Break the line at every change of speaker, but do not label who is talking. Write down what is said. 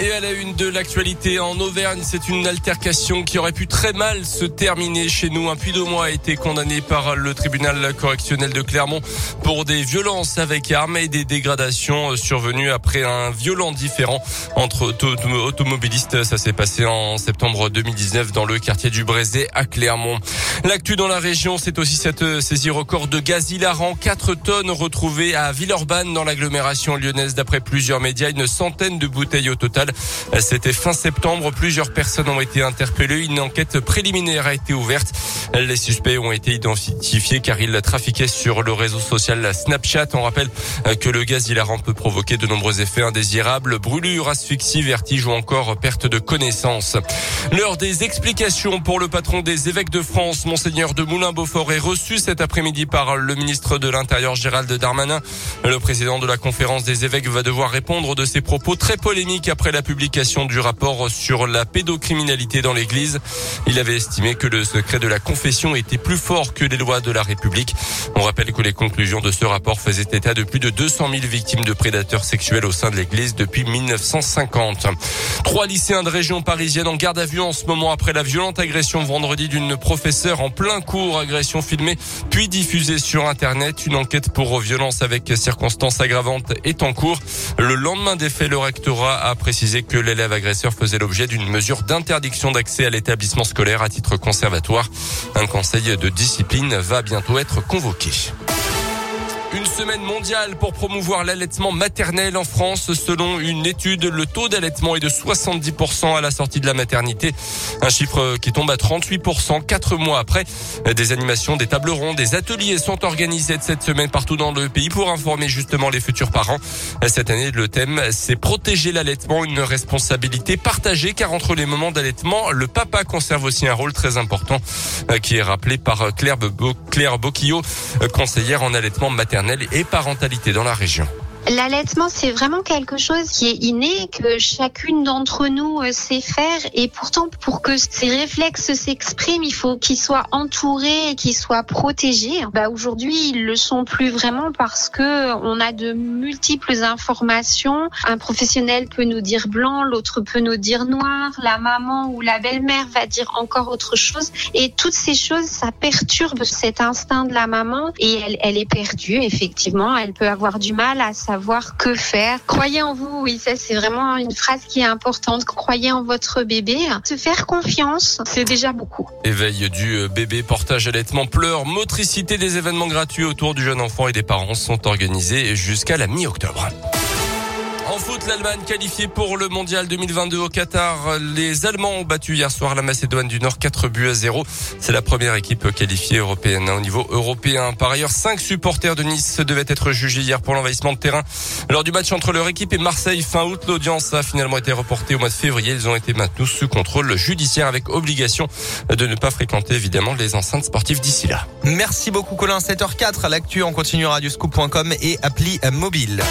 Et à la une de l'actualité en Auvergne, c'est une altercation qui aurait pu très mal se terminer chez nous. Un puits de mois a été condamné par le tribunal correctionnel de Clermont pour des violences avec armes et des dégradations survenues après un violent différend entre automobilistes. Ça s'est passé en septembre 2019 dans le quartier du Brézé à Clermont. L'actu dans la région, c'est aussi cette saisie record de gaz hilarant. 4 tonnes retrouvées à Villeurbanne dans l'agglomération lyonnaise d'après plusieurs médias. Une centaine de bouteilles au total. C'était fin septembre. Plusieurs personnes ont été interpellées. Une enquête préliminaire a été ouverte. Les suspects ont été identifiés car ils trafiquaient sur le réseau social Snapchat. On rappelle que le gaz hilarant peut provoquer de nombreux effets indésirables, brûlures, asphyxie, vertige ou encore perte de connaissance. L'heure des explications pour le patron des évêques de France, Monseigneur de Moulin-Beaufort, est reçu cet après-midi par le ministre de l'Intérieur Gérald Darmanin. Le président de la conférence des évêques va devoir répondre de ses propos très polémiques après la la publication du rapport sur la pédocriminalité dans l'Église. Il avait estimé que le secret de la confession était plus fort que les lois de la République. On rappelle que les conclusions de ce rapport faisaient état de plus de 200 000 victimes de prédateurs sexuels au sein de l'Église depuis 1950. Trois lycéens de région parisienne en garde à vue en ce moment après la violente agression vendredi d'une professeure en plein cours, agression filmée puis diffusée sur Internet. Une enquête pour violence avec circonstances aggravantes est en cours. Le lendemain des faits, le rectorat a précisé que l'élève agresseur faisait l'objet d'une mesure d'interdiction d'accès à l'établissement scolaire à titre conservatoire. Un conseil de discipline va bientôt être convoqué. Une semaine mondiale pour promouvoir l'allaitement maternel en France. Selon une étude, le taux d'allaitement est de 70% à la sortie de la maternité. Un chiffre qui tombe à 38% quatre mois après. Des animations, des tables rondes, des ateliers sont organisés cette semaine partout dans le pays pour informer justement les futurs parents. Cette année, le thème, c'est protéger l'allaitement, une responsabilité partagée car entre les moments d'allaitement, le papa conserve aussi un rôle très important qui est rappelé par Claire, Claire Boquillot, conseillère en allaitement maternel et parentalité dans la région.
L'allaitement, c'est vraiment quelque chose qui est inné, que chacune d'entre nous euh, sait faire. Et pourtant, pour que ces réflexes s'expriment, il faut qu'ils soient entourés et qu'ils soient protégés. Bah, aujourd'hui, ils le sont plus vraiment parce que on a de multiples informations. Un professionnel peut nous dire blanc, l'autre peut nous dire noir, la maman ou la belle-mère va dire encore autre chose. Et toutes ces choses, ça perturbe cet instinct de la maman et elle, elle est perdue, effectivement. Elle peut avoir du mal à savoir que faire. Croyez en vous, oui, ça c'est vraiment une phrase qui est importante. Croyez en votre bébé. Se faire confiance, c'est déjà beaucoup.
Éveil du euh, bébé, portage allaitement, pleurs, motricité, des événements gratuits autour du jeune enfant et des parents sont organisés jusqu'à la mi-octobre. En foot, l'Allemagne qualifiée pour le mondial 2022 au Qatar. Les Allemands ont battu hier soir la Macédoine du Nord 4 buts à 0. C'est la première équipe qualifiée européenne au niveau européen. Par ailleurs, cinq supporters de Nice devaient être jugés hier pour l'envahissement de terrain. Lors du match entre leur équipe et Marseille fin août, l'audience a finalement été reportée au mois de février. Ils ont été maintenus sous contrôle judiciaire avec obligation de ne pas fréquenter évidemment les enceintes sportives d'ici là.
Merci beaucoup Colin. 7h04, l'actu en continu radioscoop.com et appli mobile.